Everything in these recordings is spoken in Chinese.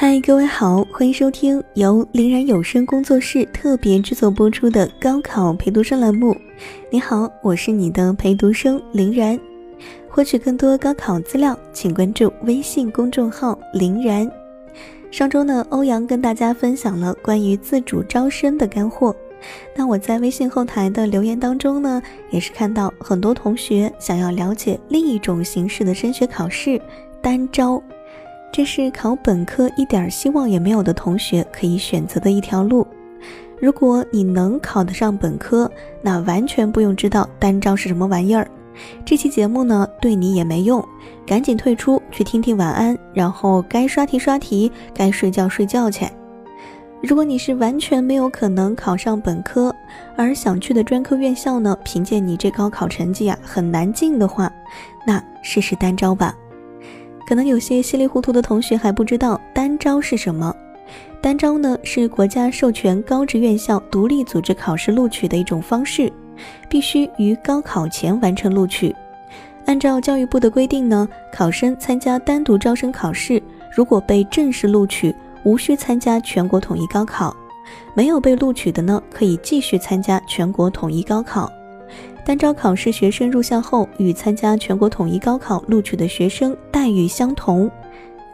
嗨，各位好，欢迎收听由林然有声工作室特别制作播出的高考陪读生栏目。你好，我是你的陪读生林然。获取更多高考资料，请关注微信公众号林然。上周呢，欧阳跟大家分享了关于自主招生的干货。那我在微信后台的留言当中呢，也是看到很多同学想要了解另一种形式的升学考试——单招。这是考本科一点希望也没有的同学可以选择的一条路。如果你能考得上本科，那完全不用知道单招是什么玩意儿。这期节目呢，对你也没用，赶紧退出去听听晚安，然后该刷题刷题，该睡觉睡觉去。如果你是完全没有可能考上本科，而想去的专科院校呢，凭借你这高考成绩啊，很难进的话，那试试单招吧。可能有些稀里糊涂的同学还不知道单招是什么。单招呢是国家授权高职院校独立组织考试录取的一种方式，必须于高考前完成录取。按照教育部的规定呢，考生参加单独招生考试，如果被正式录取，无需参加全国统一高考；没有被录取的呢，可以继续参加全国统一高考。单招考试学生入校后，与参加全国统一高考录取的学生待遇相同。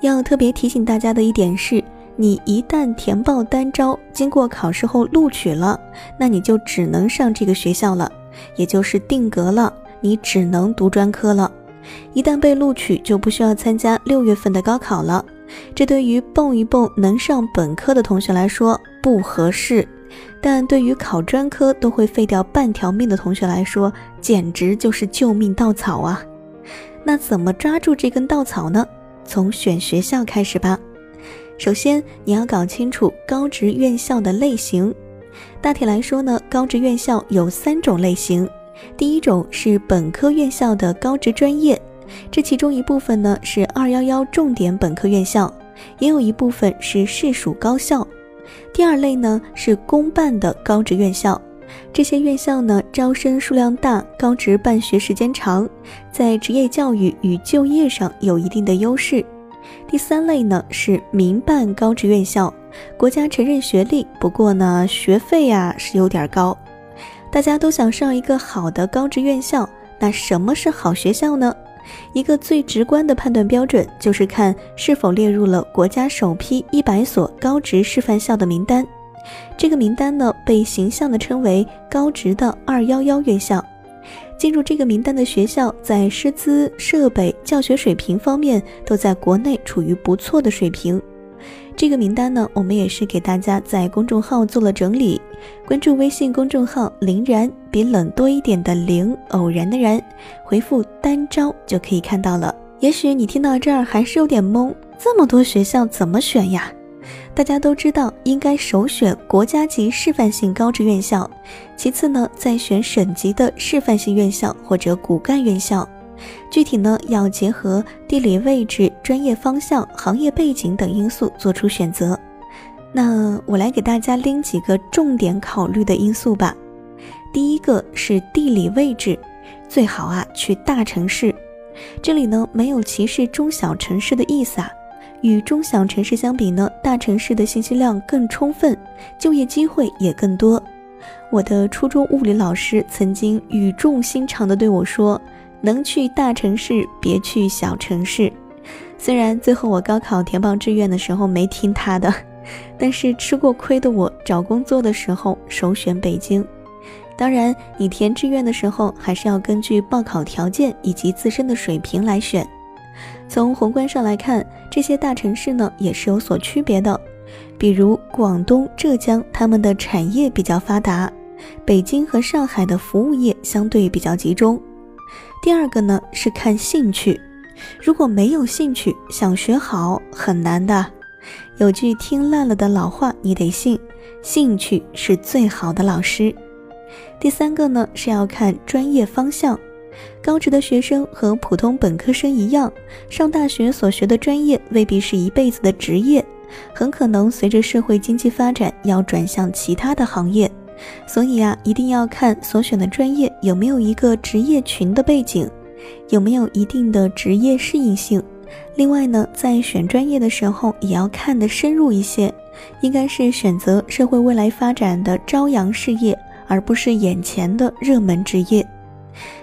要特别提醒大家的一点是，你一旦填报单招，经过考试后录取了，那你就只能上这个学校了，也就是定格了，你只能读专科了。一旦被录取，就不需要参加六月份的高考了。这对于蹦一蹦能上本科的同学来说不合适。但对于考专科都会废掉半条命的同学来说，简直就是救命稻草啊！那怎么抓住这根稻草呢？从选学校开始吧。首先，你要搞清楚高职院校的类型。大体来说呢，高职院校有三种类型。第一种是本科院校的高职专业，这其中一部分呢是二幺幺重点本科院校，也有一部分是市属高校。第二类呢是公办的高职院校，这些院校呢招生数量大，高职办学时间长，在职业教育与就业上有一定的优势。第三类呢是民办高职院校，国家承认学历，不过呢学费呀是有点高。大家都想上一个好的高职院校，那什么是好学校呢？一个最直观的判断标准就是看是否列入了国家首批一百所高职示范校的名单。这个名单呢，被形象地称为“高职的二幺幺院校”。进入这个名单的学校，在师资、设备、教学水平方面，都在国内处于不错的水平。这个名单呢，我们也是给大家在公众号做了整理。关注微信公众号“林然”，比冷多一点的“林”，偶然的“然”，回复“单招”就可以看到了。也许你听到这儿还是有点懵，这么多学校怎么选呀？大家都知道，应该首选国家级示范性高职院校，其次呢，再选省级的示范性院校或者骨干院校。具体呢，要结合地理位置、专业方向、行业背景等因素做出选择。那我来给大家拎几个重点考虑的因素吧。第一个是地理位置，最好啊去大城市。这里呢没有歧视中小城市的意思啊。与中小城市相比呢，大城市的信息量更充分，就业机会也更多。我的初中物理老师曾经语重心长地对我说。能去大城市，别去小城市。虽然最后我高考填报志愿的时候没听他的，但是吃过亏的我找工作的时候首选北京。当然，你填志愿的时候还是要根据报考条件以及自身的水平来选。从宏观上来看，这些大城市呢也是有所区别的。比如广东、浙江，他们的产业比较发达；北京和上海的服务业相对比较集中。第二个呢是看兴趣，如果没有兴趣，想学好很难的。有句听烂了的老话，你得信：兴趣是最好的老师。第三个呢是要看专业方向，高职的学生和普通本科生一样，上大学所学的专业未必是一辈子的职业，很可能随着社会经济发展要转向其他的行业。所以啊，一定要看所选的专业有没有一个职业群的背景，有没有一定的职业适应性，另外呢，在选专业的时候也要看得深入一些，应该是选择社会未来发展的朝阳事业，而不是眼前的热门职业。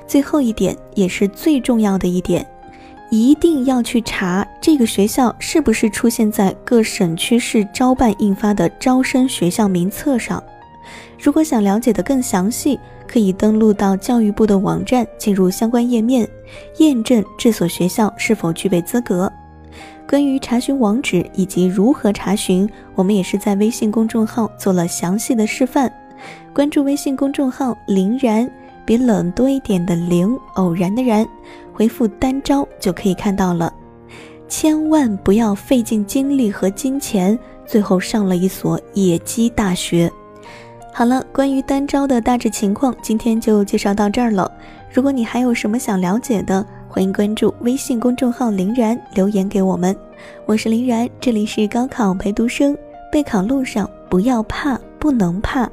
最后一点也是最重要的一点，一定要去查这个学校是不是出现在各省区市招办印发的招生学校名册上。如果想了解的更详细，可以登录到教育部的网站，进入相关页面，验证这所学校是否具备资格。关于查询网址以及如何查询，我们也是在微信公众号做了详细的示范。关注微信公众号“林然”，比冷多一点的“林”，偶然的“然”，回复“单招”就可以看到了。千万不要费尽精力和金钱，最后上了一所野鸡大学。好了，关于单招的大致情况，今天就介绍到这儿了。如果你还有什么想了解的，欢迎关注微信公众号“林然”，留言给我们。我是林然，这里是高考陪读生，备考路上不要怕，不能怕。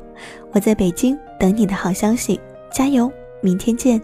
我在北京等你的好消息，加油！明天见。